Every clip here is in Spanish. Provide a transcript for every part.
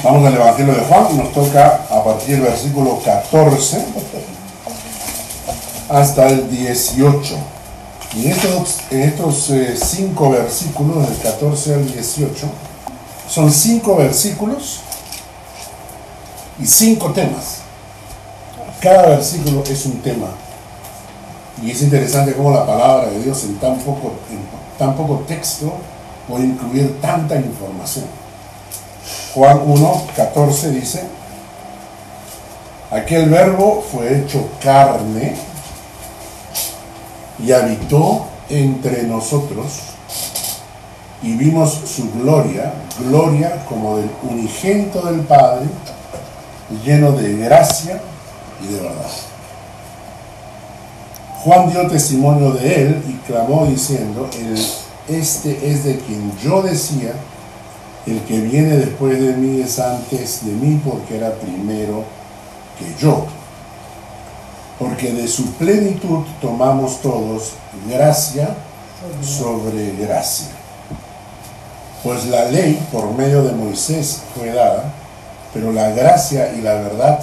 Vamos al Evangelio de Juan, nos toca a partir del versículo 14 hasta el 18. Y en estos, en estos eh, cinco versículos, del 14 al 18, son cinco versículos y cinco temas. Cada versículo es un tema. Y es interesante cómo la palabra de Dios en tan poco, en tan poco texto puede incluir tanta información. Juan 1, 14 dice, aquel verbo fue hecho carne y habitó entre nosotros y vimos su gloria, gloria como del unigénito del Padre, lleno de gracia y de verdad. Juan dio testimonio de él y clamó diciendo, este es de quien yo decía, el que viene después de mí es antes de mí porque era primero que yo. Porque de su plenitud tomamos todos gracia sobre gracia. Pues la ley por medio de Moisés fue dada, pero la gracia y la verdad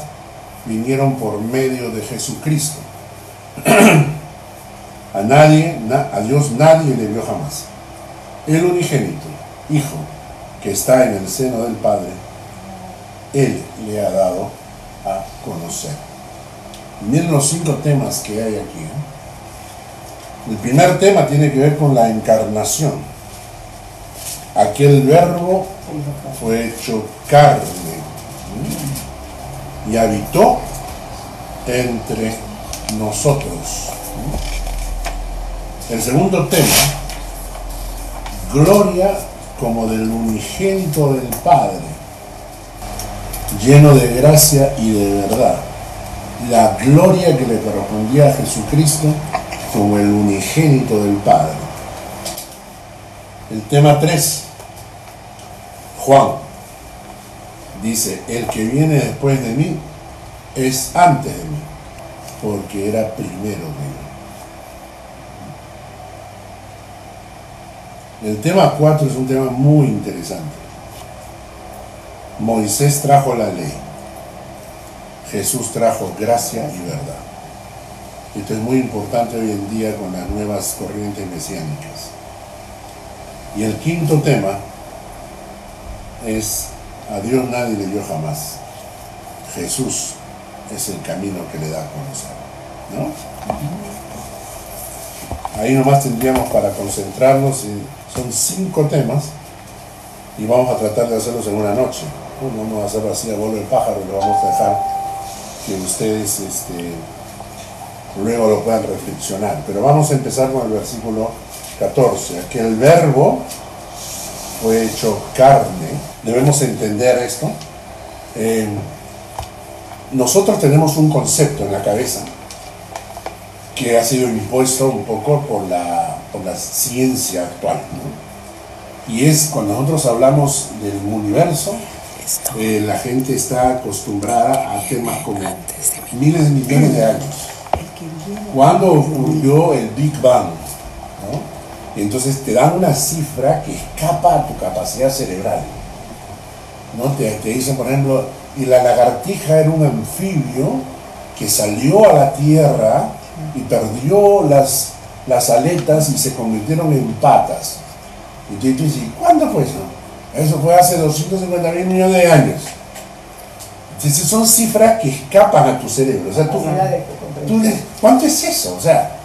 vinieron por medio de Jesucristo. a nadie, a Dios nadie le vio jamás. El unigénito, Hijo, que está en el seno del Padre, Él le ha dado a conocer. Miren los cinco temas que hay aquí. ¿eh? El primer tema tiene que ver con la encarnación. Aquel verbo fue hecho carne y habitó entre nosotros. El segundo tema, gloria como del unigénito del Padre, lleno de gracia y de verdad. La gloria que le correspondía a Jesucristo como el unigénito del Padre. El tema 3, Juan, dice, el que viene después de mí es antes de mí, porque era primero de mí. El tema 4 es un tema muy interesante. Moisés trajo la ley. Jesús trajo gracia y verdad. Esto es muy importante hoy en día con las nuevas corrientes mesiánicas. Y el quinto tema es a Dios nadie le dio jamás. Jesús es el camino que le da a conocer. ¿No? Ahí nomás tendríamos para concentrarnos y son cinco temas y vamos a tratar de hacerlos en una noche. No vamos a hacerlo así a vuelo el pájaro, lo vamos a dejar que ustedes este, luego lo puedan reflexionar. Pero vamos a empezar con el versículo 14. Que el verbo fue hecho carne. Debemos entender esto. Eh, nosotros tenemos un concepto en la cabeza que ha sido impuesto un poco por la, por la ciencia actual. Y es cuando nosotros hablamos del universo, eh, la gente está acostumbrada a temas como miles de millones de años. Cuando ocurrió el Big Bang? ¿no? Entonces te dan una cifra que escapa a tu capacidad cerebral. ¿no? Te, te dicen, por ejemplo, y la lagartija era un anfibio que salió a la Tierra y perdió las, las aletas y se convirtieron en patas. Y tú dices, ¿cuándo fue eso? Eso fue hace 250 mil millones de años. Entonces son cifras que escapan a tu cerebro. O sea, tú, ¿cuánto es eso? O sea,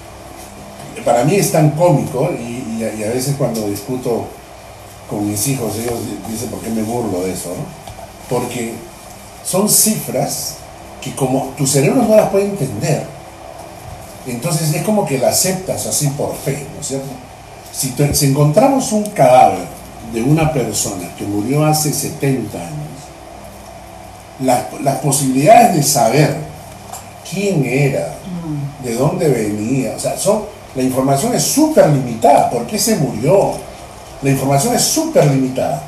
para mí es tan cómico y, a veces cuando discuto con mis hijos, ellos dicen, ¿por qué me burlo de eso? Porque son cifras que como tu cerebro no las puede entender. Entonces es como que la aceptas así por fe, ¿no es cierto? Si, encontramos un cadáver de una persona que murió hace 70 años, las, posibilidades de saber quién era, de dónde venía, o sea, la información es súper limitada. ¿Por qué se murió? La información es súper limitada.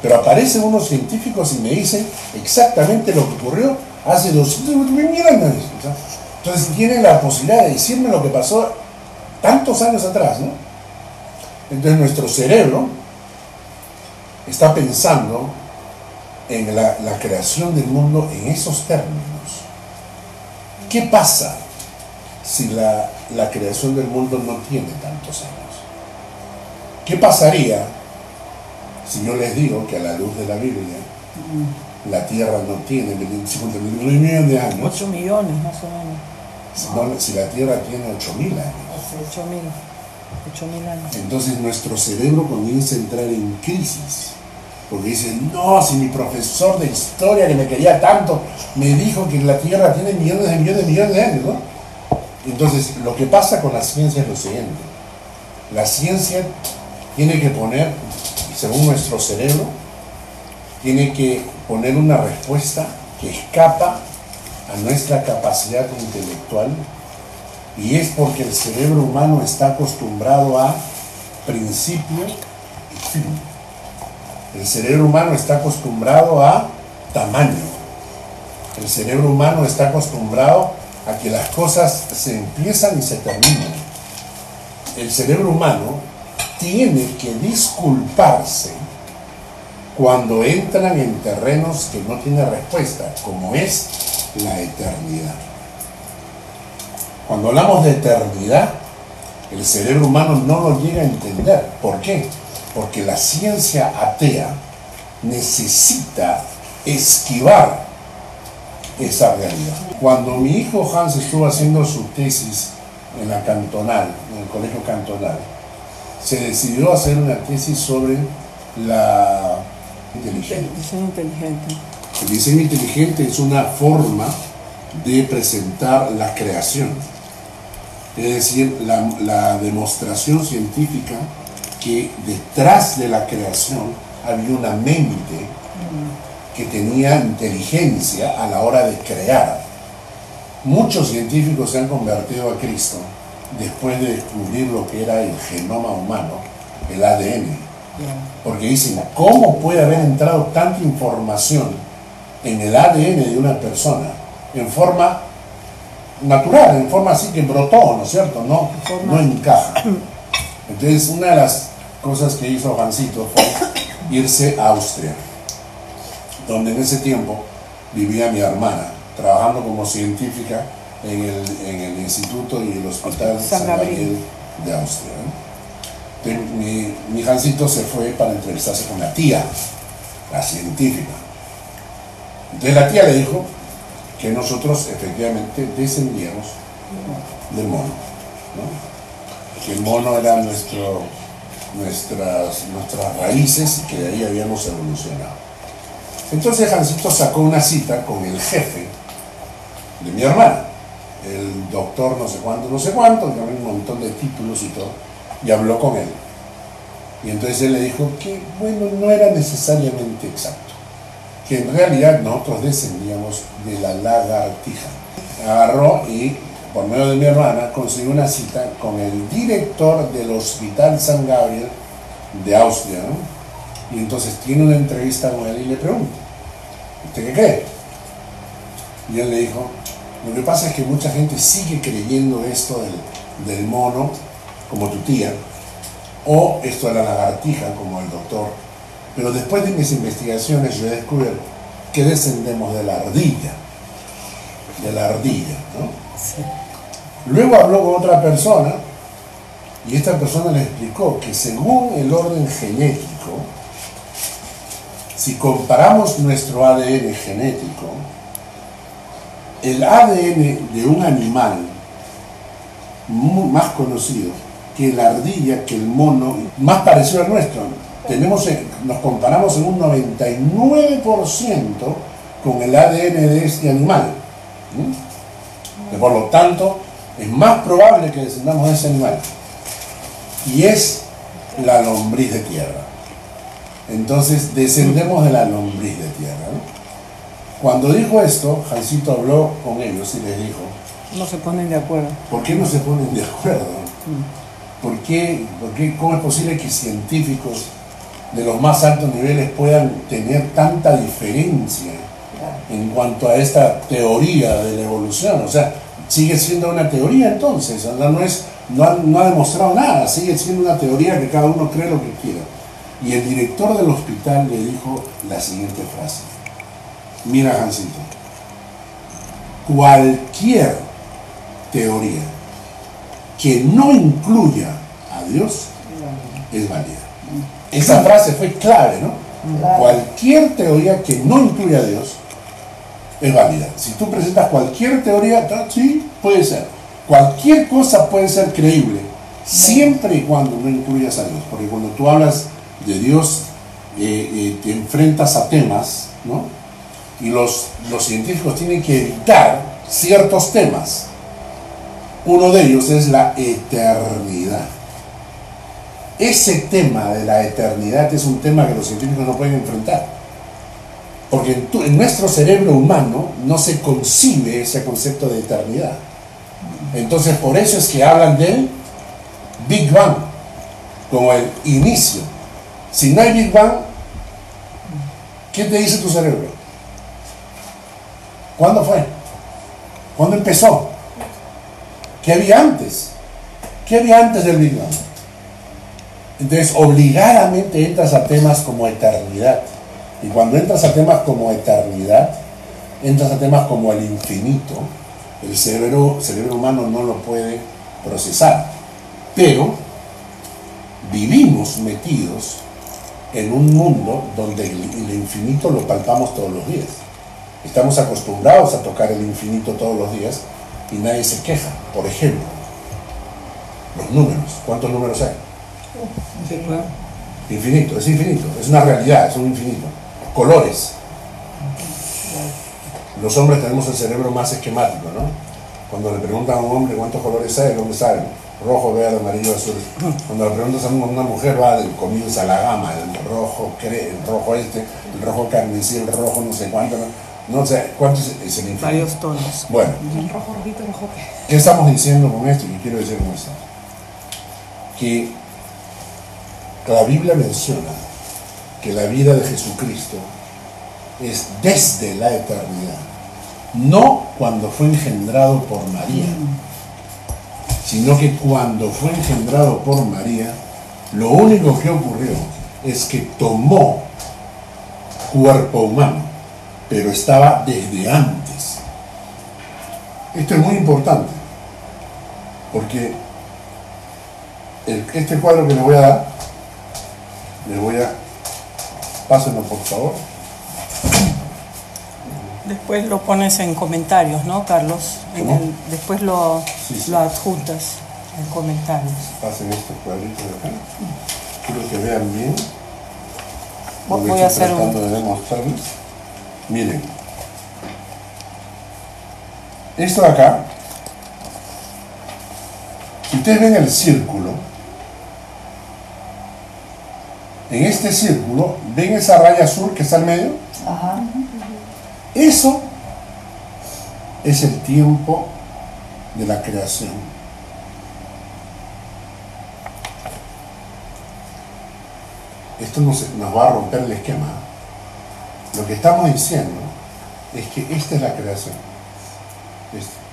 Pero aparecen unos científicos y me dicen exactamente lo que ocurrió hace 200 mil años. Entonces tienen la posibilidad de decirme lo que pasó tantos años atrás, ¿no? Entonces nuestro cerebro está pensando en la, la creación del mundo en esos términos. ¿Qué pasa si la, la creación del mundo no tiene tantos años? ¿Qué pasaría si yo les digo que a la luz de la Biblia la Tierra no tiene 51 millones de años? 8 millones más o menos. Si, no- si la Tierra tiene 8.000 años. 8 mil. 8 mil años. Entonces nuestro cerebro comienza a entrar en crisis. Porque dice, no, si mi profesor de historia que me quería tanto me dijo que la Tierra tiene millones de millones de millones de años, ¿no? Entonces, lo que pasa con la ciencia es lo siguiente. La ciencia tiene que poner, según nuestro cerebro, tiene que poner una respuesta que escapa a nuestra capacidad intelectual y es porque el cerebro humano está acostumbrado a principio y fin. El cerebro humano está acostumbrado a tamaño. El cerebro humano está acostumbrado a que las cosas se empiezan y se terminan. El cerebro humano tiene que disculparse cuando entran en terrenos que no tienen respuesta, como es la eternidad. Cuando hablamos de eternidad, el cerebro humano no lo llega a entender. ¿Por qué? Porque la ciencia atea necesita esquivar esa realidad. Cuando mi hijo Hans estuvo haciendo su tesis en la cantonal, en el colegio cantonal, se decidió hacer una tesis sobre la inteligencia. El diseño inteligente es una forma de presentar la creación, es decir, la, la demostración científica que detrás de la creación había una mente que tenía inteligencia a la hora de crear. Muchos científicos se han convertido a Cristo después de descubrir lo que era el genoma humano, el ADN. Porque dicen, ¿cómo puede haber entrado tanta información en el ADN de una persona en forma natural, en forma así que brotó, ¿no es cierto? No, no encaja. Entonces, una de las cosas que hizo Juancito fue irse a Austria, donde en ese tiempo vivía mi hermana, trabajando como científica en el, en el Instituto y el Hospital San San Gabriel. De Austria. Entonces, mi, mi Jancito se fue para entrevistarse con la tía, la científica. Entonces la tía le dijo que nosotros efectivamente descendíamos del mono. ¿no? Que el mono era nuestro, nuestras, nuestras raíces y que de ahí habíamos evolucionado. Entonces Jancito sacó una cita con el jefe de mi hermana, el doctor no sé cuánto, no sé cuánto, que un montón de títulos y todo, y habló con él. Y entonces él le dijo que, bueno, no era necesariamente exacto, que en realidad nosotros descendíamos de la lagartija. Agarró y, por medio de mi hermana, consiguió una cita con el director del Hospital San Gabriel de Austria. Y entonces tiene una entrevista con él y le pregunta, ¿usted qué cree? Y él le dijo, lo que pasa es que mucha gente sigue creyendo esto del, del mono, como tu tía, o esto de la lagartija, como el doctor. Pero después de mis investigaciones yo he descubierto que descendemos de la ardilla, de la ardilla, ¿no? Sí. Luego habló con otra persona y esta persona le explicó que según el orden genético, si comparamos nuestro ADN genético, el ADN de un animal más conocido que la ardilla, que el mono, más parecido al nuestro, tenemos, en- nos comparamos en un 99% con el ADN de este animal. ¿Mm? Que por lo tanto, es más probable que descendamos de ese animal. Y es la lombriz de tierra. Entonces, descendemos de la lombriz de tierra. ¿no? Cuando dijo esto, Jancito habló con ellos y les dijo, No se ponen de acuerdo. ¿por qué no se ponen de acuerdo? ¿Por qué, por qué- ¿Cómo es posible que científicos de los más altos niveles puedan tener tanta diferencia en cuanto a esta teoría de la evolución? O sea, sigue siendo una teoría entonces, no, es, no, ha, no ha demostrado nada, sigue siendo una teoría que cada uno cree lo que quiera. Y el director del hospital le dijo la siguiente frase, Mira, Jancito, cualquier teoría que no incluya a Dios es válida. Esa frase fue clave, ¿no? Claro. Cualquier teoría que no incluya a Dios es válida. Si tú presentas cualquier teoría, sí, puede ser. Cualquier cosa puede ser creíble, siempre y cuando no incluyas a Dios. Porque cuando tú hablas de Dios, eh, eh, te enfrentas a temas, ¿no? Y los, los científicos tienen que evitar ciertos temas. Uno de ellos es la eternidad. Ese tema de la eternidad es un tema que los científicos no pueden enfrentar. Porque en, nuestro cerebro humano no se concibe ese concepto de eternidad. Entonces por eso es que hablan del Big Bang, como el inicio. Si no hay Big Bang, ¿qué te dice tu cerebro? ¿Cuándo fue? ¿Cuándo empezó? ¿Qué había antes? ¿Qué había antes del Big Bang? Entonces, obligadamente entras a temas como eternidad. Y cuando entras a temas como eternidad, entras a temas como el infinito, el cerebro, cerebro humano no lo puede procesar. Pero vivimos metidos en un mundo donde el, el infinito lo palpamos todos los días. Estamos acostumbrados a tocar el infinito todos los días y nadie se queja. Por ejemplo, los números. ¿Cuántos números hay? Sí, claro. Infinito, es infinito, es una realidad, es un infinito. Colores. Los hombres tenemos el cerebro más esquemático, ¿no? Cuando le preguntan a un hombre cuántos colores hay, el hombre sabe, rojo, verde, amarillo, azul. Cuando le preguntas a una mujer, va del comienza la gama, el rojo, cre- el rojo este, el rojo carmesí, el rojo no sé cuánto, no, no sé cuánto es, es el infinito. Varios tonos. Bueno, El rojo, rojito, rojo. ¿Qué estamos diciendo con esto? ¿Qué quiero decir con esto? Que la Biblia menciona que la vida de Jesucristo es desde la eternidad, no cuando fue engendrado por María, sino que cuando fue engendrado por María, lo único que ocurrió es que tomó cuerpo humano, pero estaba desde antes. Esto es muy importante, porque este cuadro que le voy a dar, le voy a, pásenlo por favor, Después lo pones en comentarios, ¿no, Carlos? En ¿Cómo? el- después lo, Sí, sí. lo adjuntas en comentarios. pasen estos cuadritos de acá, quiero que vean bien lo Voy a hacer un- tratando de demostrarles. Miren, esto de acá, si ustedes ven el círculo, en este círculo, ¿ven esa raya azul que está al medio? Ajá. Eso es el tiempo de la creación. Esto nos, nos va a romper el esquema. Lo que estamos diciendo es que esta es la creación. Esta.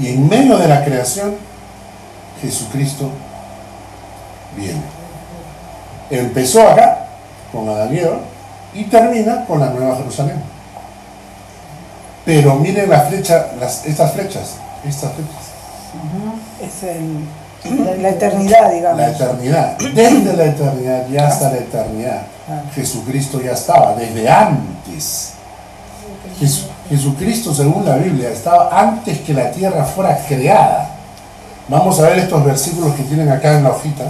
Y en medio de la creación, Jesucristo viene. Empezó acá, con Adán y Eva, y termina con la Nueva Jerusalén. Pero miren la flecha, las, estas flechas, estas flechas. Es el, la eternidad, digamos. La eternidad, desde la eternidad y hasta la eternidad. Ah. Jesucristo ya estaba, desde antes. Jesu- Jesucristo, según la Biblia, estaba antes que la tierra fuera creada. Vamos a ver estos versículos que tienen acá en la hojita.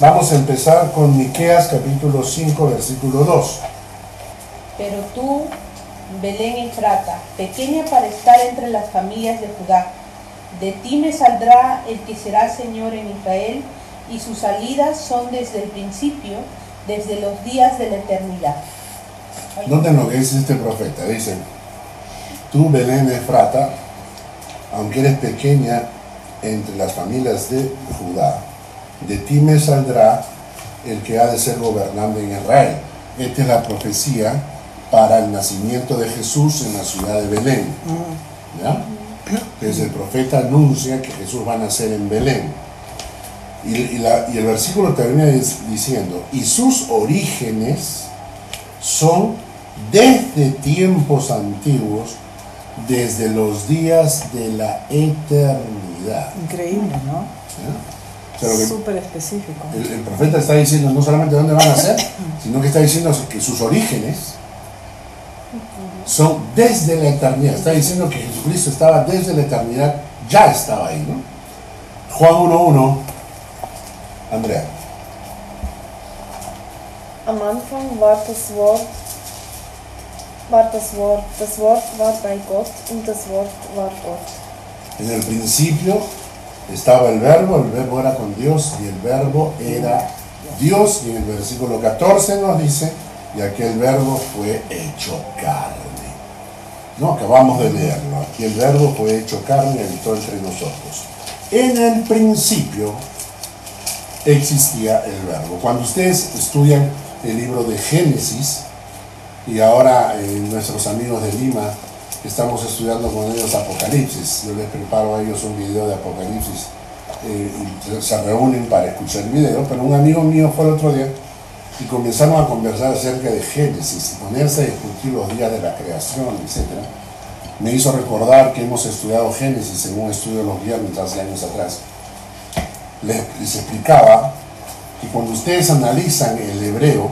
Vamos a empezar con Miqueas capítulo 5, versículo 2. Pero tú, Belén Efrata, pequeña para estar entre las familias de Judá, de ti me saldrá el que será Señor en Israel, y sus salidas son desde el principio, desde los días de la eternidad. Noten lo que dice este profeta. Dice, tú Belén Efrata, aunque eres pequeña entre las familias de Judá, de ti me saldrá el que ha de ser gobernante en Israel. Esta es la profecía para el nacimiento de Jesús en la ciudad de Belén. ¿Ya? Entonces el profeta anuncia que Jesús va a nacer en Belén. Y, y la- y el versículo termina dic- diciendo, y sus orígenes son desde tiempos antiguos, desde los días de la eternidad. Increíble, ¿no? ¿Ya? O sea, lo que- Súper específico. el, el profeta está diciendo no solamente dónde van a ser, sino que está diciendo que sus orígenes son desde la eternidad. Está diciendo que Jesucristo estaba desde la eternidad, ya estaba ahí, ¿no? Juan 1.1, Andrea. Am Anfang war das Wort, war das Wort, das Wort war bei Gott und das Wort war Gott. En el principio estaba el verbo, el verbo era con Dios y el verbo era Dios. Y en el versículo 14 nos dice, y aquel verbo fue hecho carne. No, acabamos de leerlo. Aquí el verbo fue hecho carne y habitó entre nosotros. En el principio existía el verbo. Cuando ustedes estudian el libro de Génesis, y ahora eh, nuestros amigos de Lima estamos estudiando con ellos Apocalipsis. Yo les preparo a ellos un video de Apocalipsis eh, y se- reúnen para escuchar el video, pero un amigo mío fue el otro día y comenzaron a conversar acerca de Génesis y ponerse a discutir los días de la creación, etc. Me hizo recordar que hemos estudiado Génesis en un estudio de los viernes hace años atrás. Les, les explicaba que cuando ustedes analizan el hebreo,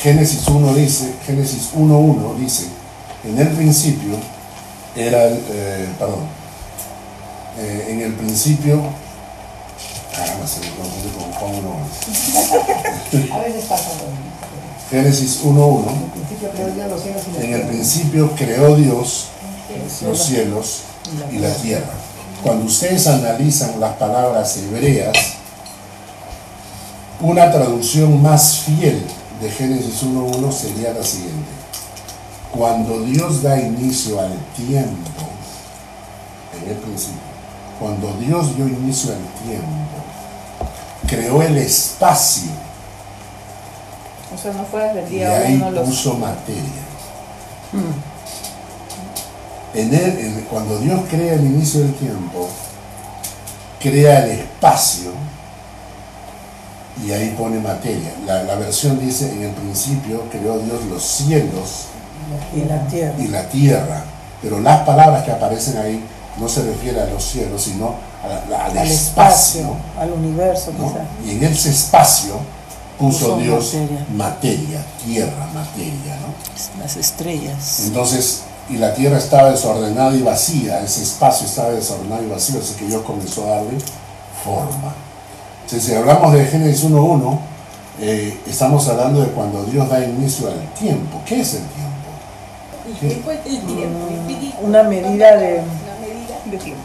Génesis 1 dice, Génesis 1.1 dice, en el principio era el, eh, perdón, eh, en el principio, caramba, se me confunde con Juan 1.1. A veces pasa. Génesis 1.1, Al principio creo yo los cielos y la en el principio creó Dios los cielos y la tierra. Cuando ustedes analizan las palabras hebreas, una traducción más fiel de Génesis 1.1 sería la siguiente. Cuando Dios da inicio al tiempo, en el principio, cuando Dios dio inicio al tiempo, creó el espacio O sea, no fue desde el y día ahí uno los... puso materia. En él, en- cuando Dios crea el inicio del tiempo, crea el espacio y ahí pone materia. La, la versión dice, en el principio creó Dios los cielos Y la tierra. y la tierra, pero las palabras que aparecen ahí no se refieren a los cielos, sino a al, Al espacio. espacio, al universo, ¿no? quizás. Y en ese espacio puso Puso Dios materia. materia, tierra, materia, ¿no? Las estrellas. Entonces, y la tierra estaba desordenada y vacía, ese espacio estaba desordenado y vacío, así que Dios comenzó a darle forma. Entonces, si hablamos de Génesis 1.1, eh, estamos hablando de cuando Dios da inicio al tiempo. ¿Qué es el tiempo? El tiempo es el tiempo. Una medida de, Una medida de tiempo.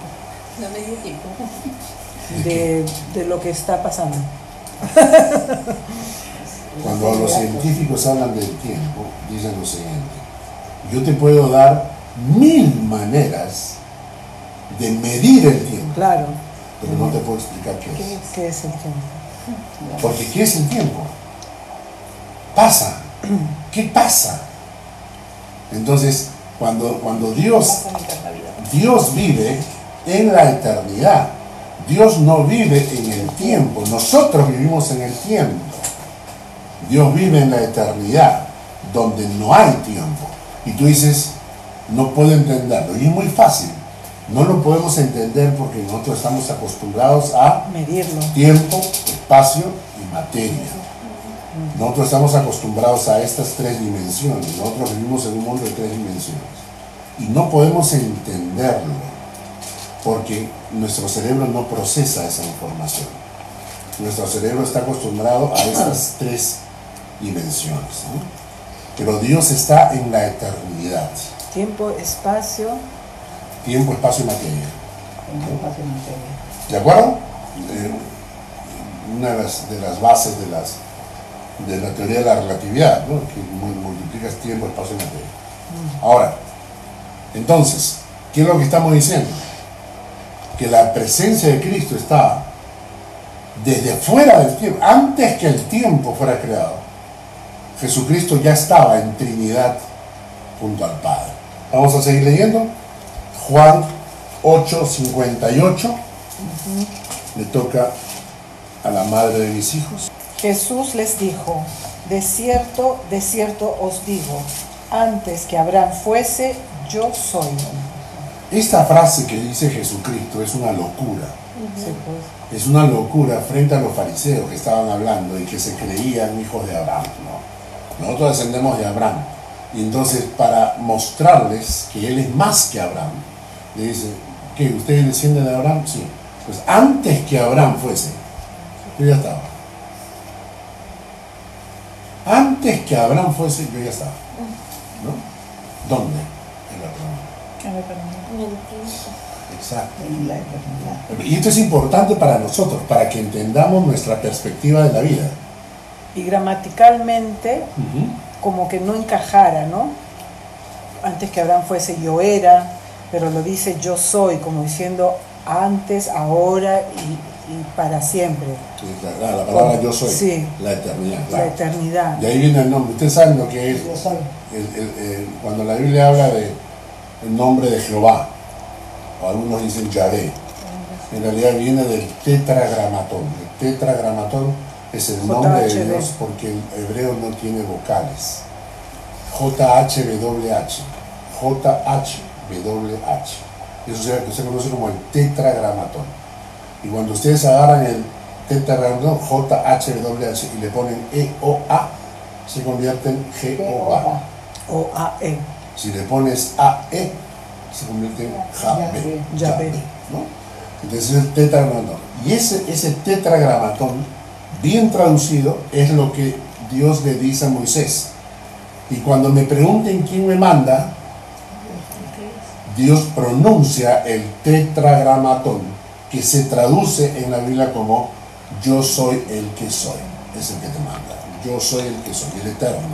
Una medida de tiempo. de, de lo que está pasando. Cuando los científicos hablan del tiempo, dicen lo siguiente. Yo te puedo dar mil maneras de medir el tiempo, Claro. pero no te puedo explicar qué es. ¿Qué es el tiempo? Porque ¿qué es el tiempo? Pasa. ¿Qué pasa? Entonces, cuando, cuando Dios. Dios vive en la eternidad, Dios no vive en el tiempo, nosotros vivimos en el tiempo. Dios vive en la eternidad, donde no hay tiempo. Y tú dices, no puedo entenderlo. Y es muy fácil. No lo podemos entender porque nosotros estamos acostumbrados a Medirlo. tiempo, espacio y materia. Nosotros estamos acostumbrados a estas tres dimensiones. Nosotros vivimos en un mundo de tres dimensiones. Y no podemos entenderlo porque nuestro cerebro no procesa esa información. Nuestro cerebro está acostumbrado a esas tres dimensiones. ¿no? Pero Dios está en la eternidad. Tiempo, espacio. Tiempo, espacio y materia. El espacio y materia. ¿De acuerdo? Eh, una de las, de las bases de, las, de la teoría de la relatividad, ¿no? que mu- multiplicas tiempo, espacio y materia. Ahora, entonces, ¿qué es lo que estamos diciendo? Que la presencia de Cristo está desde fuera del tiempo, antes que el tiempo fuera creado. Jesucristo ya estaba en Trinidad junto al Padre. Vamos a seguir leyendo. Juan 8:58. Le toca a la madre de mis hijos. Jesús les dijo, De cierto, de cierto os digo, antes que Abraham fuese, yo soy. Esta frase que dice Jesucristo es una locura. Sí, pues. Es una locura frente a los fariseos que estaban hablando y que se creían hijos de Abraham. ¿no? Nosotros descendemos de Abraham. Y entonces para mostrarles que Él es más que Abraham, le dice, ¿qué? ¿Ustedes descienden de Abraham? Sí. Pues antes que Abraham fuese, yo ya estaba. Antes que Abraham fuese, yo ya estaba. ¿No? ¿Dónde? En la promesa. Mentira. Exacto. En la eternidad. Y esto es importante para nosotros, para que entendamos nuestra perspectiva de la vida. Y gramaticalmente, como que no encajara, ¿no? Antes que Abraham fuese, yo era, pero lo dice yo soy, como diciendo antes, ahora y, y para siempre. Sí, La, la palabra yo soy, Sí. la eternidad. La claro. eternidad. De ahí viene el nombre. Ustedes saben lo que es Yo soy. el- el- el- cuando la Biblia habla de el nombre de Jehová, o algunos dicen Yahvé, en realidad viene del tetragramatón. El tetragramatón es el nombre de. Dios porque el hebreo no tiene vocales. JHWH. JHWH. Eso se, se conoce como el tetragramatón. Y cuando ustedes agarran el tetragramatón JHWH y le ponen EOA, se convierte en Jehová. O A-E. Si le pones AE, se convierte en. Yahvé. ¿no? Entonces es el tetragramatón. Y ese, ese tetragramatón, bien traducido, es lo que Dios le dice a Moisés. Y cuando me pregunten quién me manda, Dios pronuncia el tetragramatón, que se traduce en la Biblia como yo soy el que soy. Es el que te manda. Yo soy el que soy, el eterno.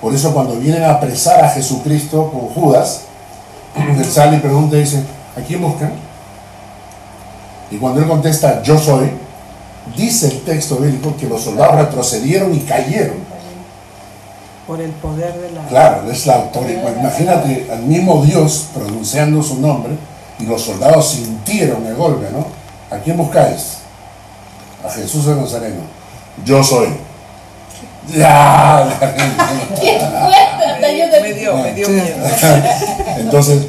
Por eso cuando vienen a apresar a Jesucristo con Judas, él sale y pregunta y dice, ¿a quién buscan? Y cuando él contesta, yo soy, dice el texto bíblico que los soldados retrocedieron y cayeron. Por el poder de la... Claro, es la autoridad. Imagínate al mismo Dios pronunciando su nombre y los soldados sintieron el golpe, ¿no? ¿A quién buscáis? A Jesús de Nazareno. Yo soy. Ya. Me dio, me dio miedo. Entonces,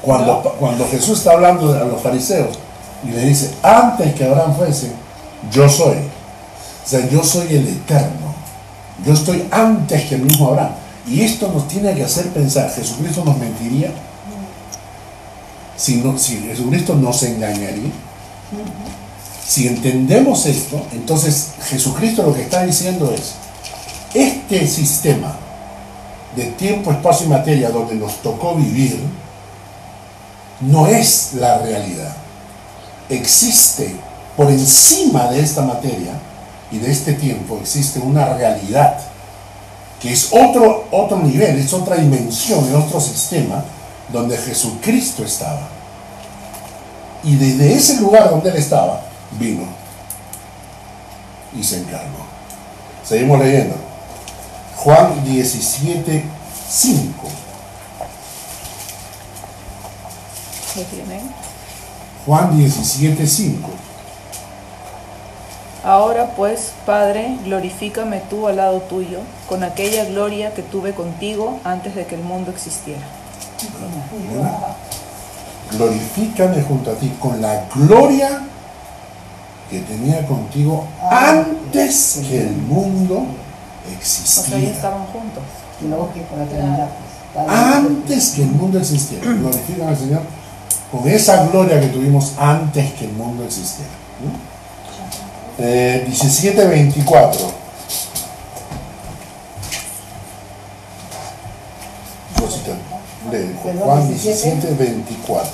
cuando, cuando Jesús está hablando a los fariseos y le dice, antes que Abraham fuese, yo soy. O sea, yo soy el eterno. Yo estoy antes que el mismo Abraham. Y esto nos tiene que hacer pensar, ¿Jesucristo nos mentiría? Si, no, si Jesucristo nos engañaría. Si entendemos esto, entonces Jesucristo lo que está diciendo es, este sistema de tiempo, espacio y materia donde nos tocó vivir, no es la realidad. Existe por encima de esta materia y de este tiempo, existe una realidad que es otro, otro nivel, es otra dimensión, es otro sistema donde Jesucristo estaba. Y desde ese lugar donde Él estaba, vino y se encarnó. Seguimos leyendo. Juan 17, 5. ¿Lo tienen? Juan 17, 5. Ahora pues, Padre, glorifícame tú al lado tuyo, con aquella gloria que tuve contigo antes de que el mundo existiera. Glorifícame junto a ti con la gloria que tenía contigo antes que el mundo existiera. estaban juntos. Antes que el mundo existiera. Glorifican al Señor con esa gloria que tuvimos antes que el mundo existiera. ¿no? Eh, 17, 24. Rosita, Juan 17, 24.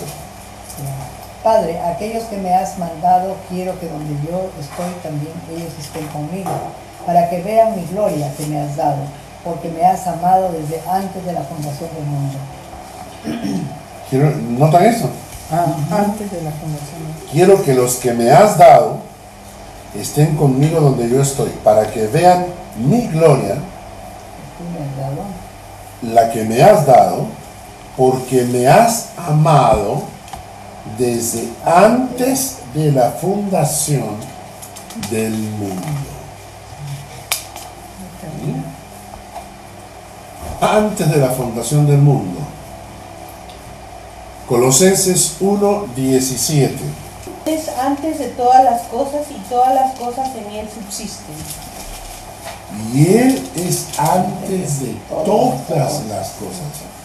Padre, aquellos que me has mandado, quiero que donde yo estoy también ellos estén conmigo, para que vean mi gloria que me has dado, porque me has amado desde antes de la fundación del mundo. Quiero, ¿Notan eso? Ah, antes de la fundación. Quiero que los que me has dado estén conmigo donde yo estoy, para que vean mi gloria, Tú me has dado. la que me has dado, porque me has amado desde antes de la fundación del mundo. Antes de la fundación del mundo. Colosenses 1, 17. Es antes de todas las cosas y todas las cosas en él subsisten. Y Él es antes de todas las cosas.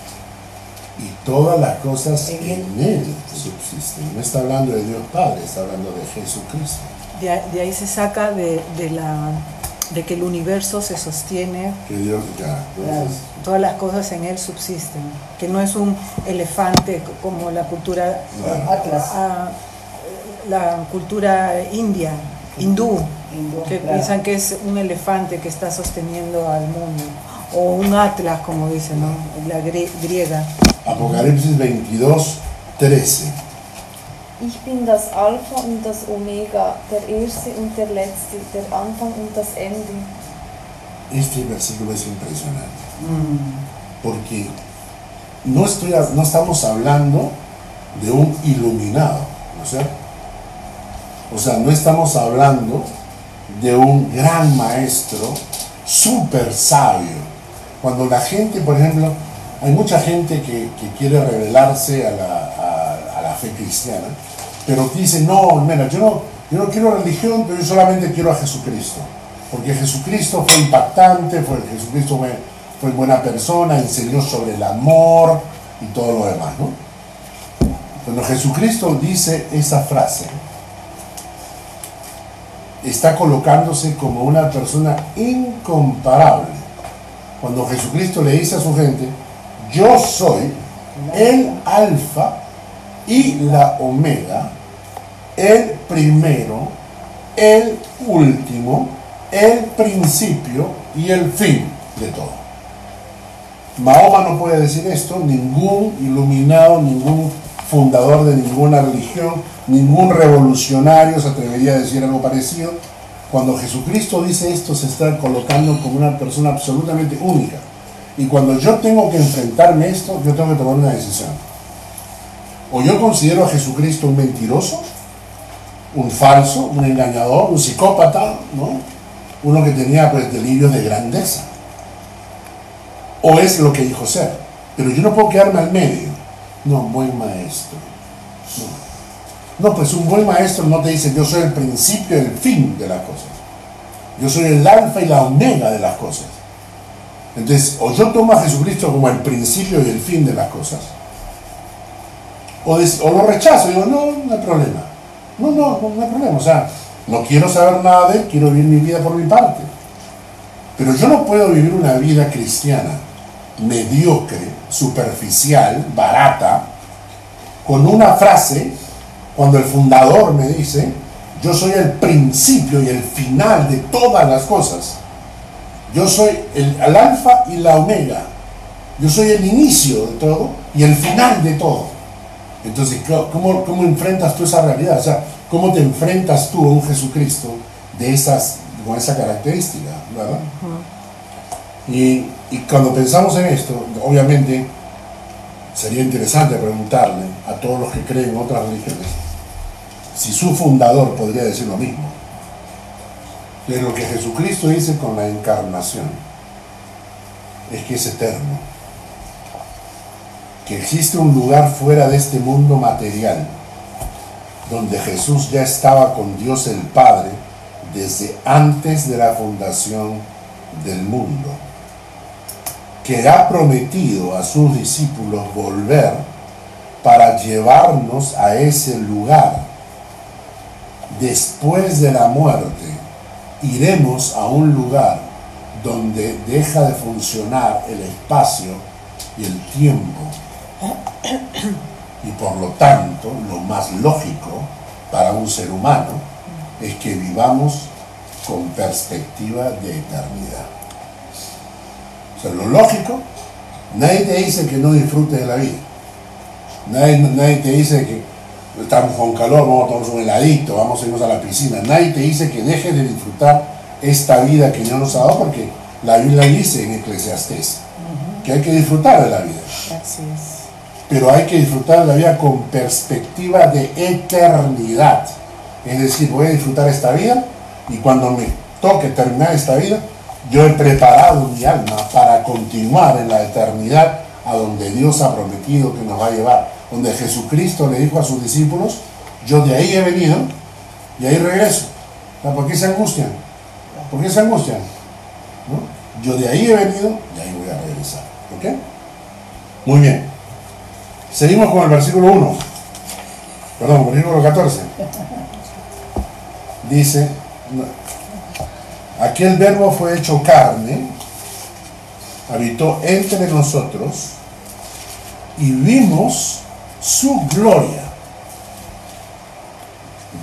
Y todas las cosas en Él subsisten. No está hablando de Dios Padre, está hablando de Jesucristo. De, ahí- de ahí se saca de, de la, de que el universo se sostiene, Que Dios ya. entonces, todas las cosas en él subsisten, que no es un elefante como la cultura, Claro. Atlas. ah, la cultura india, hindú, Hindú, que claro. piensan que es un elefante que está sosteniendo al mundo, o un atlas, como dicen, ¿no? la grie- griega. Apocalipsis 22, 13. Ich bin das Alpha und das Omega, der Erste und der Letzte, der Anfang und das Ende. Este versículo es impresionante. Porque no, estoy, no estamos hablando de un iluminado, ¿no es cierto? O sea, no estamos hablando de un gran maestro súper sabio. Cuando la gente, por ejemplo, hay mucha gente que, que quiere revelarse a la, fe cristiana, pero dice, no, mira, yo no, yo no quiero religión, pero yo solamente quiero a Jesucristo. Porque Jesucristo fue impactante, fue, Jesucristo fue, fue buena persona, enseñó sobre el amor y todo lo demás, ¿no? Cuando Jesucristo dice esa frase, está colocándose como una persona incomparable. Cuando Jesucristo le dice a su gente, yo soy el alfa y la omega, el primero, el último, el principio y el fin de todo. Mahoma no puede decir esto, ningún iluminado, ningún fundador de ninguna religión, ningún revolucionario se atrevería a decir algo parecido. Cuando Jesucristo dice esto, se está colocando como una persona absolutamente única. Y cuando yo tengo que enfrentarme esto, yo tengo que tomar una decisión. O yo considero a Jesucristo un mentiroso, un falso, un engañador, un psicópata, ¿no? Uno que tenía pues delirios de grandeza. O es lo que dijo ser. Pero yo no puedo quedarme al medio. No, buen maestro. No. No, pues un buen maestro no te dice yo soy el principio y el fin de las cosas. Yo soy el alfa y la omega de las cosas. Entonces, o yo tomo a Jesucristo como el principio y el fin de las cosas, o, lo rechazo, digo, no, no hay problema. No, no, no hay problema. O sea, no quiero saber nada de él, quiero vivir mi vida por mi parte. Pero yo no puedo vivir una vida cristiana mediocre, superficial, barata, con una frase, cuando el fundador me dice, yo soy el principio y el final de todas las cosas. Yo soy el, el alfa y la omega. Yo soy el inicio de todo y el final de todo. Entonces, ¿cómo, cómo enfrentas tú esa realidad? O sea, ¿cómo te enfrentas tú a un Jesucristo de esas, con esa característica? ¿verdad? Y, y cuando pensamos en esto, obviamente sería interesante preguntarle a todos los que creen en otras religiones si su fundador podría decir lo mismo. De lo que Jesucristo dice con la encarnación es que es eterno, que existe un lugar fuera de este mundo material, donde Jesús ya estaba con Dios el Padre desde antes de la fundación del mundo, que ha prometido a sus discípulos volver para llevarnos a ese lugar. Después de la muerte, iremos a un lugar donde deja de funcionar el espacio y el tiempo. Y por lo tanto, lo más lógico para un ser humano es que vivamos con perspectiva de eternidad. O sea, lo lógico, nadie te dice que no disfrutes de la vida. Nadie, nadie te dice que estamos con calor, vamos a tomarnos un heladito, vamos a irnos a la piscina. Nadie te dice que dejes de disfrutar esta vida que Dios nos ha dado, porque la Biblia dice en Eclesiastés que hay que disfrutar de la vida. Así es. Pero hay que disfrutar de la vida con perspectiva de eternidad. Es decir, voy a disfrutar esta vida y cuando me toque terminar esta vida, yo he preparado mi alma para continuar en la eternidad a donde Dios ha prometido que nos va a llevar. Donde Jesucristo le dijo a sus discípulos, yo de ahí he venido y ahí regreso. ¿Por qué se angustian? ¿Por qué se angustian? Yo de ahí he venido y ahí voy a regresar. ¿Ok? Muy bien. Seguimos con el versículo 1. Perdón, versículo 14. Dice, aquel verbo fue hecho carne, habitó entre nosotros y vimos su gloria.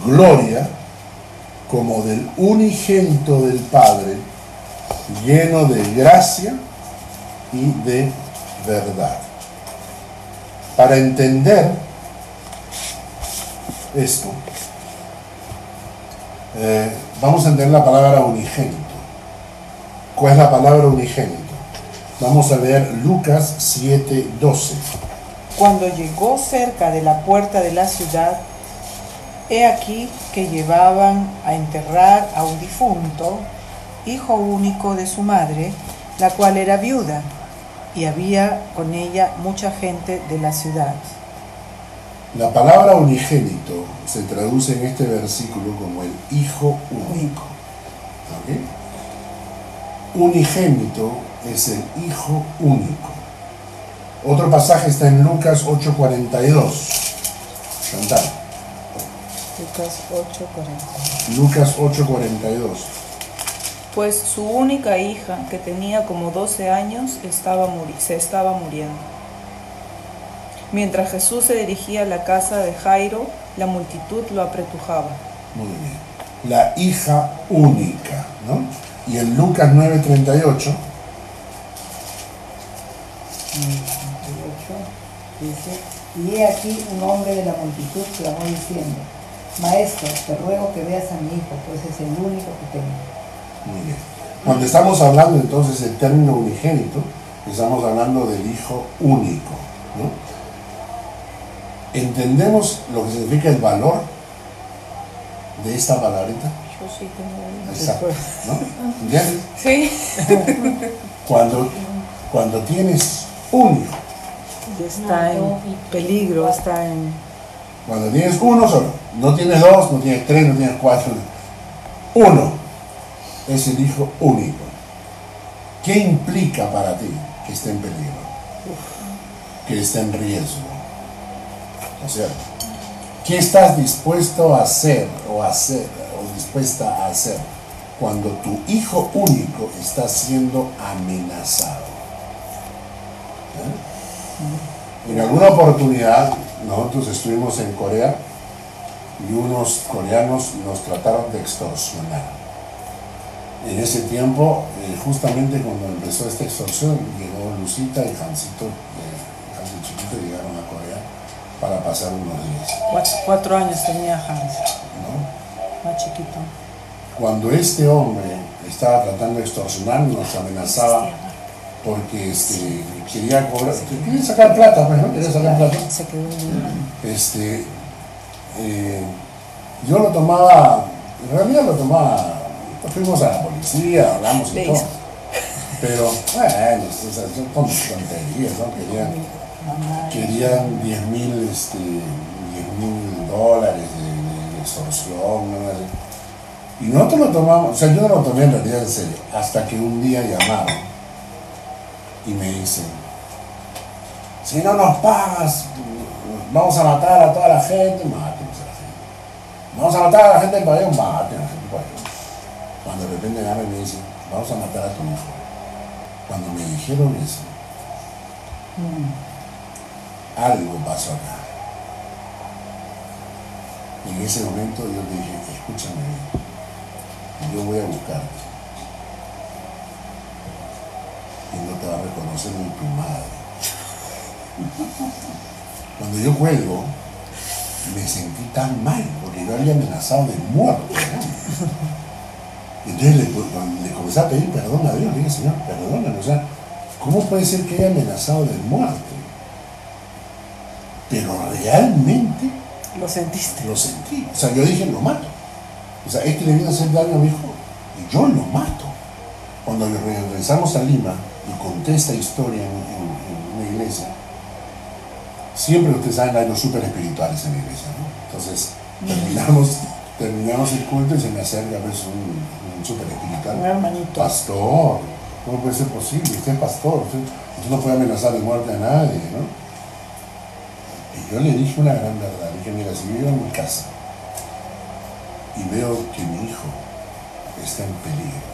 Gloria como del unigento del Padre, lleno de gracia y de verdad. Para entender esto, eh, vamos a entender la palabra unigénito. ¿Cuál es la palabra unigénito? Vamos a leer Lucas 7:12. Cuando llegó cerca de la puerta de la ciudad, he aquí que llevaban a enterrar a un difunto, hijo único de su madre, la cual era viuda, y había con ella mucha gente de la ciudad. La palabra unigénito se traduce en este versículo como el hijo único. Unigénito es el hijo único. Otro pasaje está en Lucas 8:42. Cantar. Lucas 8:42. Lucas 8:42. Pues su única hija, que tenía como 12 años, estaba se estaba muriendo. Mientras Jesús se dirigía a la casa de Jairo, la multitud lo apretujaba. Muy bien. La hija única, ¿no? Y en Lucas 9:38 dice, y he aquí un hombre de la multitud clamó diciendo, Maestro, te ruego que veas a mi hijo, pues es el único que tengo. Muy bien. Cuando estamos hablando entonces del término unigénito, estamos hablando del hijo único. ¿no? ¿Entendemos lo que significa el valor de esta palabrita? Yo sí tengo Exacto. ¿no? ¿Entiendes? Sí. Cuando, cuando tienes un hijo, está en peligro, está en... Cuando tienes uno solo, no tienes dos, no tienes tres, no tienes cuatro. Uno es el hijo único. ¿Qué implica para ti que esté en peligro? Que esté en riesgo. ¿No es cierto? ¿Qué estás dispuesto a hacer o hacer o dispuesta a hacer cuando tu hijo único está siendo amenazado? ¿Eh? En alguna oportunidad nosotros estuvimos en Corea y unos coreanos nos trataron de extorsionar. En ese tiempo, eh, justamente cuando empezó esta extorsión, llegó Lucita y Jancito, eh, Hans y Chiquito llegaron a Corea para pasar unos días. Cuatro, cuatro años tenía Hans, ¿no? más chiquito. Cuando este hombre estaba tratando de extorsionar, nos amenazaba porque este, quería cobrar, quería sacar plata, pues, ¿no? Quería sacar plata. Este, eh, yo lo tomaba, en realidad lo tomaba, fuimos a la policía, hablamos y todo. Pero, bueno, son ton- tonterías, ¿no? Querían, querían 10 mil este, 10 mil dólares de, de extorsión, ¿no? Y nosotros lo tomamos, o sea, yo no lo tomé en realidad en serio, hasta que un día llamaron y me dicen, si no nos pagas, vamos a matar a toda la gente, matemos a la gente. Vamos a matar a la gente del pabellón, maten a la gente del pabellón. Cuando de repente y me dicen, vamos a matar a tu hijo. Cuando me dijeron eso, algo pasó acá. Y en ese momento yo dije, escúchame bien, yo voy a buscarte. Y no te va a reconocer ni tu madre. Cuando yo cuelgo, me sentí tan mal, porque yo había amenazado de muerte. ¿no? Entonces le, cuando le comencé a pedir perdón a Dios, le dije, Señor, perdóname, o sea, ¿cómo puede ser que haya amenazado de muerte? Pero realmente Lo sentiste. lo sentí. O sea, yo dije, lo mato. O sea, este le viene a hacer daño a mi hijo y yo lo mato. Cuando regresamos a Lima y conté esta historia en, en- en una iglesia, siempre ustedes saben, hay los súper espirituales en la iglesia, ¿no? Entonces, terminamos, terminamos el culto y se me acerca pues, un, un súper espiritual. Un hermanito. Pastor, ¿cómo puede ser posible? Usted es pastor, usted, usted no puede amenazar de muerte a nadie, ¿no? Y yo le dije una gran verdad, le dije, mira, si yo llego a mi casa y veo que mi hijo está en peligro,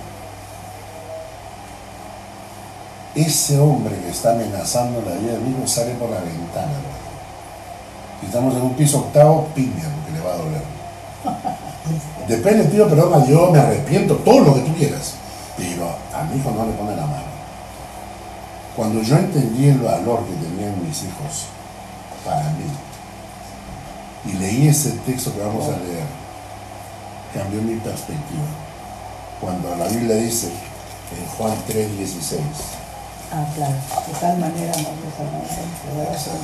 ese hombre que está amenazando la vida de mi hijo sale por la ventana. Si estamos en un piso octavo, piña, porque le va a doler. Después le pido perdón a Dios, me arrepiento, todo lo que tú quieras. Pero a mi hijo no le pone la mano. Cuando yo entendí el valor que tenían mis hijos para mí, y leí ese texto que vamos a leer, cambió mi perspectiva. Cuando la Biblia dice en Juan 3:16, Ah, claro. De tal manera amó Dios al mundo, que ahora se lo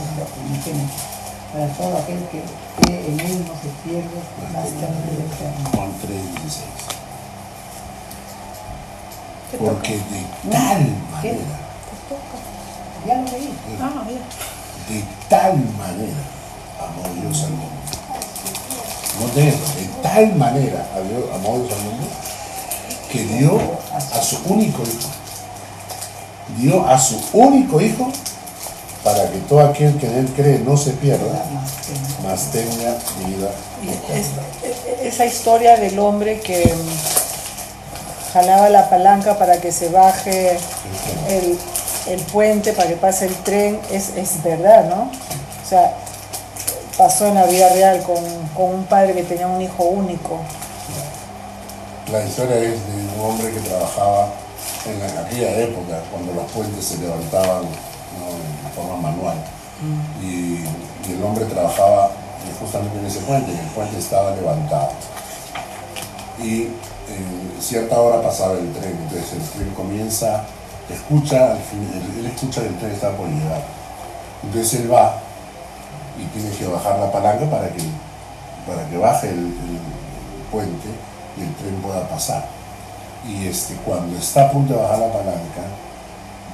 unigénito, para todo aquel que cree en él no se pierde, más que vida eterna. Juan 3:16. Porque de tal manera, Ya lo leí. Ah, ya. de tal manera amó Dios al mundo. No de eso, de tal manera amó Dios al mundo que dio a su único hijo. Dio a su único hijo para que todo aquel que en él cree no se pierda, mas tenga vida es- esa historia del hombre que mm, jalaba la palanca para que se baje el, el puente, para que pase el tren, es, es verdad, ¿no? O sea, pasó en la vida real con, con un padre que tenía un hijo único. La historia es de un hombre que trabajaba en la- aquella época, cuando los puentes se levantaban ¿no? en forma manual. Y, y el hombre trabajaba eh, justamente en ese puente, y el puente estaba levantado. Y en cierta hora pasaba el tren, entonces el tren comienza, escucha, al fin, él, él escucha que el tren está por llegar. Entonces él va y tiene que bajar la palanca para que, para que baje el, el puente y el tren pueda pasar. Y este, cuando está a punto de bajar la palanca,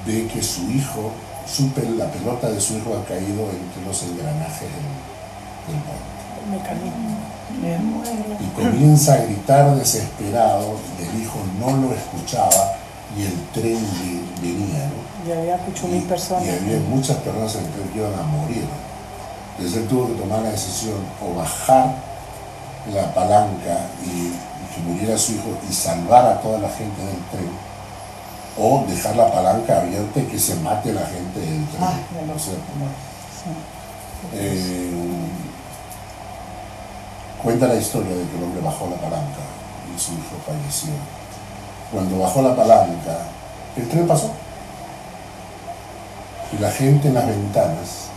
ve que su hijo, su pel- la pelota de su hijo ha caído entre los engranajes del, del puente. El mecanismo. me muero. Y comienza a gritar desesperado, y el hijo no lo escuchaba y el tren ve- venía, ¿no? Y había mil Y- personas. Y había muchas personas en el tren que iban a morir. Entonces él tuvo que tomar la decisión o bajar la palanca y que muriera su hijo y salvar a toda la gente del tren, o dejar la palanca abierta y que se mate la gente del tren. Ah. Eh, cuenta la historia de que el hombre bajó la palanca y su hijo falleció. Cuando bajó la palanca, el tren pasó. Y la gente en las ventanas,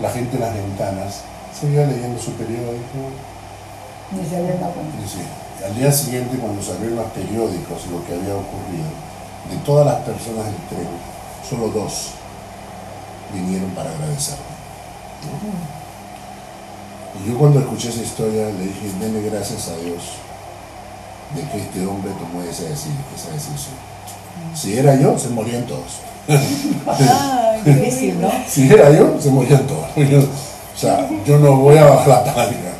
la gente en las ventanas, seguía leyendo su periódico. Ni se había dado cuenta. Al día siguiente, cuando salieron los periódicos lo que había ocurrido, de todas las personas del tren, solo dos vinieron para agradecerme. Y yo cuando escuché esa historia le dije, denle gracias a Dios de que este hombre tomó esa, deci- esa decisión. Si era yo, se morían todos. Ah, difícil, ¿no? Si era yo, se morían todos. O sea, yo no voy a bajar la palanca.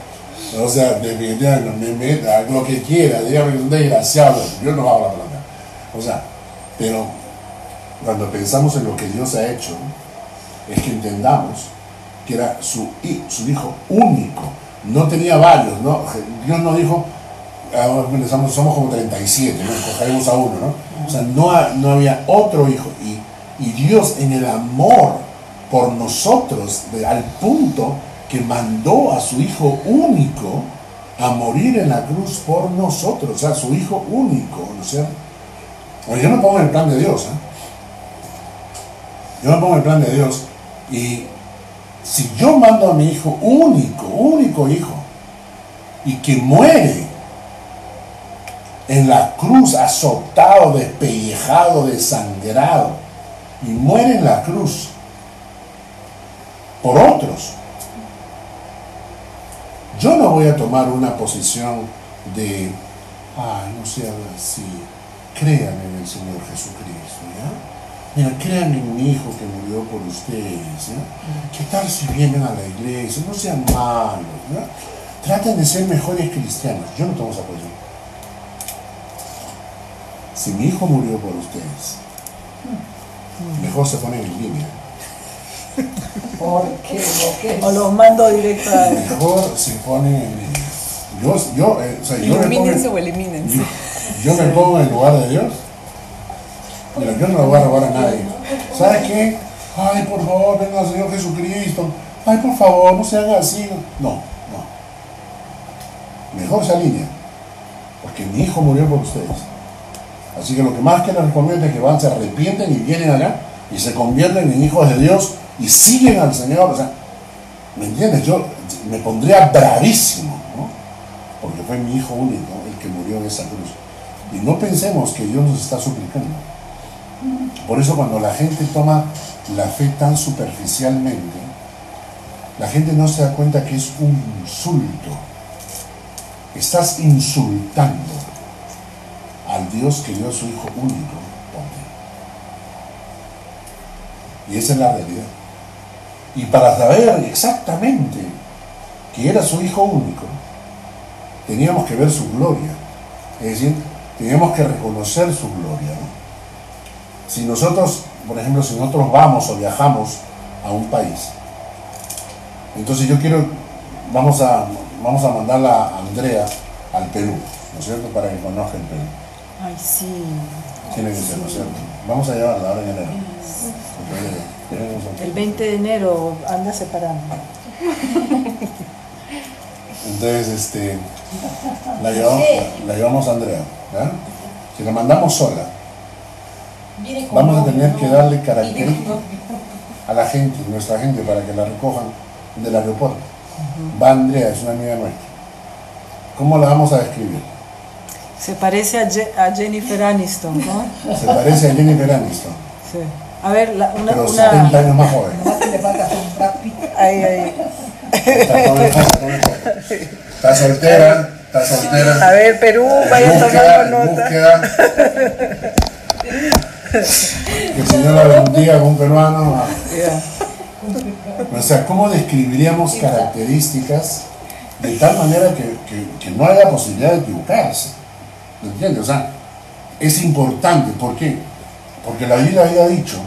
O sea, definitivamente, me, me, haz lo que quiera, dígame un desgraciado, yo no bajo la palanca. O sea, pero cuando pensamos en lo que Dios ha hecho, es que entendamos que era su, su hijo único, no tenía varios, ¿no? Dios no dijo, ahora pensamos, somos como 37, ¿no? Escogeremos a uno, ¿no? O sea, no, no había otro hijo. Y, y Dios en el amor por nosotros, al punto que mandó a su hijo único a morir en la cruz por nosotros, o sea, su hijo único, ¿no es cierto? Yo me pongo en el plan de Dios, ¿eh? Yo me pongo en el plan de Dios y si yo mando a mi hijo único, único hijo, y que muere en la cruz azotado, despellejado, desangrado, y muere en la cruz por otros, yo no voy a tomar una posición de, ay, no se habla así, crean en el Señor Jesucristo, ¿ya? Mira, crean en mi hijo que murió por ustedes, ¿ya? ¿Qué tal si vienen a la iglesia? No sean malos, ¿ya? Traten de ser mejores cristianos. Yo no tengo esa posición. Si mi hijo murió por ustedes, mejor se ponen en línea. Porque lo que O los mando directo a... Mejor se ponen en línea. Yo, yo, eh, o sea, yo me pongo, Ilumínense o en- elimínense. yo, yo me pongo en el lugar de Dios. Mira, yo no le voy a robar a nadie. ¿Sabes qué? Ay, por favor, venga al Señor Jesucristo. Ay, por favor, no se haga así. No, no. Mejor se alinea. Porque mi hijo murió por ustedes. Así que lo que más que les recomiendo es que van, se arrepienten y vienen acá y se convierten en hijos de Dios y siguen al Señor. O sea, ¿me entiendes? Yo me pondría bravísimo, ¿no? Porque fue mi hijo único el que murió en esa cruz. Y no pensemos que Dios nos está suplicando. Por eso cuando la gente toma la fe tan superficialmente, la gente no se da cuenta que es un insulto. Estás insultando al Dios que dio a su Hijo único por ti. Y esa es la realidad. Y para saber exactamente que era su Hijo único, teníamos que ver su gloria. Es decir, teníamos que reconocer su gloria. ¿no? Si nosotros, por ejemplo, si nosotros vamos o viajamos a un país, entonces yo quiero, vamos a, vamos a mandarla a Andrea al Perú, ¿no es cierto? Para que conozca el Perú. Ay, sí. Tiene que ser, ¿no es cierto? Vamos a llevarla ahora en enero. Un- El 20 de enero anda separando. Entonces, este, la llevamos, la llevamos a Andrea, ¿ya? Si la mandamos sola, vamos a tener que darle características a la gente, nuestra gente, para que la recojan del aeropuerto. Va Andrea, es una amiga nuestra. ¿Cómo la vamos a describir? Se parece a, Je- a Jennifer Aniston, ¿no? Se parece a Jennifer Aniston, Sí. A ver, la- una... pero una 70 años más joven. Nomás que le falta hacer un Brad Pitt. ahí, ahí. Está soltera, está soltera. A ver, Perú, vaya Búsqueda, tomando nota. búsqueda. Que el Señor la bendiga con un peruano. O sea, ¿cómo describiríamos características de tal manera que, que- que no haya posibilidad de equivocarse? ¿Me entiendes? O sea, es importante. ¿Por qué? Porque la Biblia había dicho,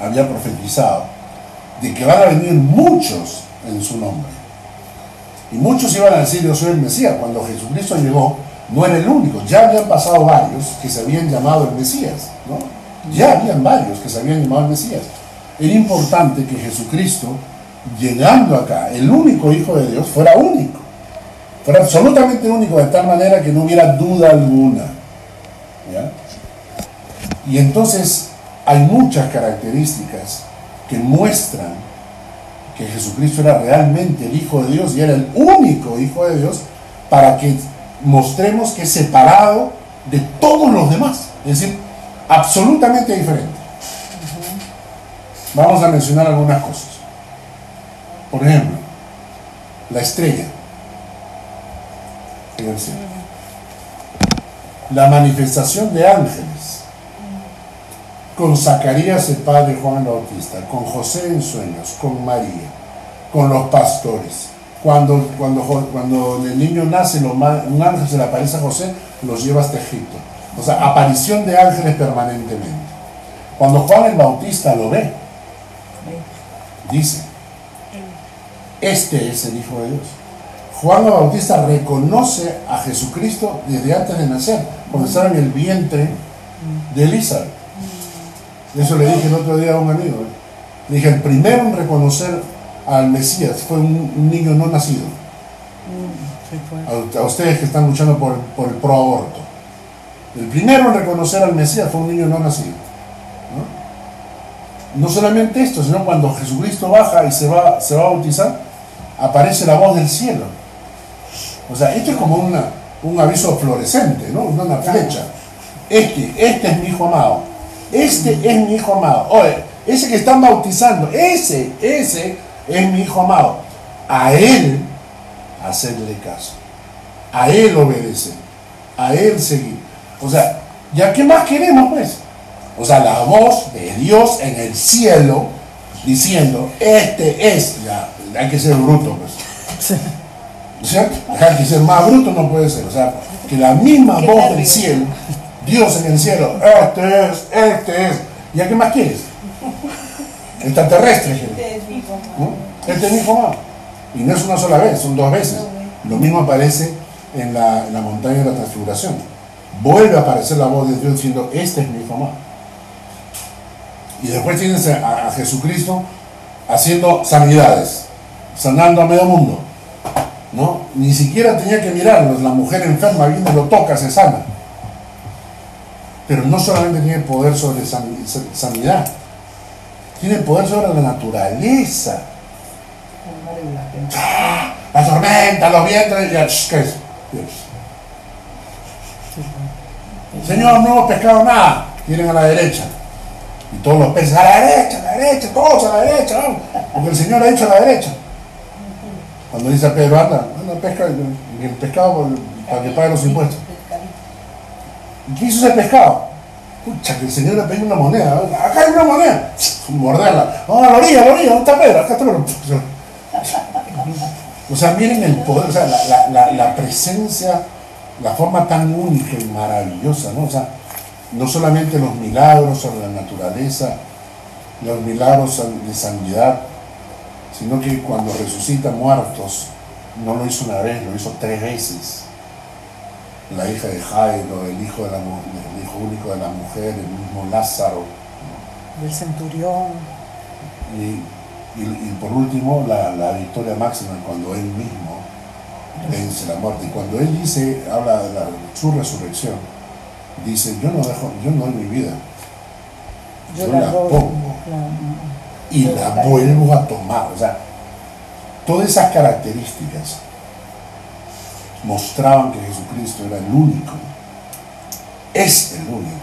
había profetizado, de que van a venir muchos en su nombre. Y muchos iban a decir, yo soy el Mesías. Cuando Jesucristo llegó, no era el único. Ya habían pasado varios que se habían llamado el Mesías. ¿no? Ya habían varios que se habían llamado el Mesías. Era importante que Jesucristo, llegando acá, el único Hijo de Dios, fuera único. Fuera absolutamente único, de tal manera que no hubiera duda alguna. ¿ya? Y entonces hay muchas características que muestran que Jesucristo era realmente el Hijo de Dios y era el único Hijo de Dios para que mostremos que es separado de todos los demás. Es decir, absolutamente diferente. Vamos a mencionar algunas cosas. Por ejemplo, la estrella. La manifestación de ángeles con Zacarías el padre Juan Bautista, con José en sueños, con María, con los pastores. Cuando, cuando, cuando el niño nace, un ángel se le aparece a José, los lleva hasta Egipto. O sea, aparición de ángeles permanentemente. Cuando Juan el Bautista lo ve, dice, este es el Hijo de Dios. Juan el Bautista reconoce a Jesucristo desde antes de nacer, cuando estaba en el vientre de Elizabeth. Eso le dije el otro día a un amigo. ¿eh? Le dije, el primero en reconocer al Mesías fue un, un niño no nacido. Sí, pues. A, a ustedes que están luchando por, por el pro aborto. El primero en reconocer al Mesías fue un niño no nacido. ¿no? No solamente esto, sino cuando Jesucristo baja y se va, se va a bautizar, aparece la voz del cielo. O sea, esto es como una, un aviso fluorescente, ¿no? Una flecha. Este, este es mi hijo amado. Este es mi hijo amado. Oye, ese que están bautizando, ese, ese es mi hijo amado. A él hacerle caso. A él obedecer. A él seguir. O sea, ¿Ya qué más queremos, pues? O sea, la voz de Dios en el cielo diciendo, este es, ya, hay que ser bruto, pues. ¿Cierto? Hay que ser más bruto, no puede ser. O sea, que la misma Qué voz del cielo, Dios en el cielo, este es, este es. ¿Ya qué más quieres? Extraterrestre. quiere. ¿no? Este es mi amado. Y no es una sola vez, son dos veces. Lo mismo aparece en la, en la montaña de la transfiguración. Vuelve a aparecer la voz de Dios diciendo, este es mi amado. Y después tienes a, a Jesucristo haciendo sanidades, sanando a medio mundo. ¿no? Ni siquiera tenía que mirarlos, la mujer enferma viene, lo toca, se sana. Pero no solamente tiene poder sobre san- sanidad, tiene poder sobre la naturaleza. La tormenta, los vientos, ¿qué es? Señor, no hemos pescado nada. Tienen a la derecha. Y todos los peces a la derecha, a la derecha, todos a la derecha, vamos. Porque el Señor ha dicho a la derecha. Cuando dice a Pedro, anda, anda, pesca el pescado para que pague los impuestos. ¿Y qué hizo ese pescado? Pucha, que el Señor le pidió una moneda. Acá hay una moneda. Morderla. Vamos a la orilla, la orilla. ¿Dónde está Pedro? Acá está Pedro. O sea, miren el poder, o sea, la, la- la- la presencia, la forma tan única y maravillosa, ¿no? O sea, no solamente los milagros sobre la naturaleza, los milagros de sanidad, sino que cuando resucita muertos, no lo hizo una vez, lo hizo tres veces. La hija de Jairo, el hijo, de la, el hijo único de la mujer, el mismo Lázaro, Del centurión. y, y- y por último, la, la victoria máxima cuando él mismo vence la muerte. Y cuando él dice, habla de la- su resurrección, dice, yo no dejo, yo no doy mi vida, Yo Yo la la doy. pongo. Claro. y la vuelvo a tomar. O sea, todas esas características mostraban que Jesucristo era el único, es el único,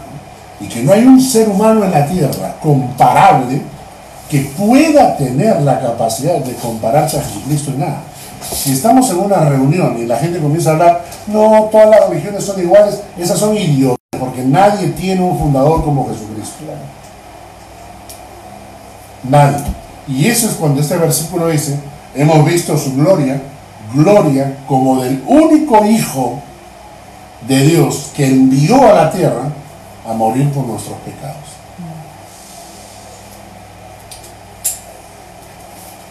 y que no hay un ser humano en la tierra comparable que pueda tener la capacidad de compararse a Jesucristo en nada. Si estamos en una reunión y la gente comienza a hablar, no, todas las religiones son iguales, esas son idiotas, porque nadie tiene un fundador como Jesucristo. Nadie. Y eso es cuando este versículo dice, hemos visto su gloria, gloria como del único Hijo de Dios que envió a la tierra a morir por nuestros pecados.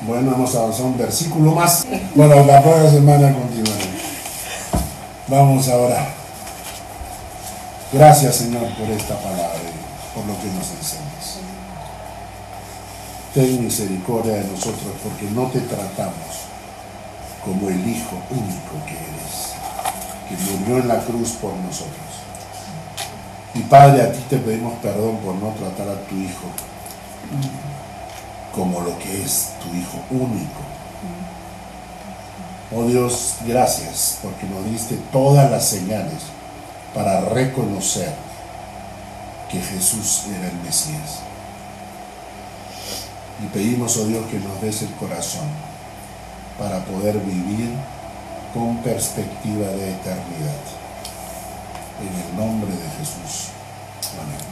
Bueno, hemos avanzado un versículo más. Bueno, la próxima semana continuaremos. Vamos a orar. Gracias, Señor, por esta palabra y por lo que nos enseñas. Ten misericordia de nosotros porque no te tratamos como el Hijo único que eres, que murió en la cruz por nosotros. Y Padre, a ti te pedimos perdón por no tratar a tu Hijo como lo que es tu Hijo único. Oh Dios, gracias porque nos diste todas las señales para reconocer que Jesús era el Mesías. Y pedimos, oh Dios, que nos des el corazón para poder vivir con perspectiva de eternidad. En el nombre de Jesús. Amén.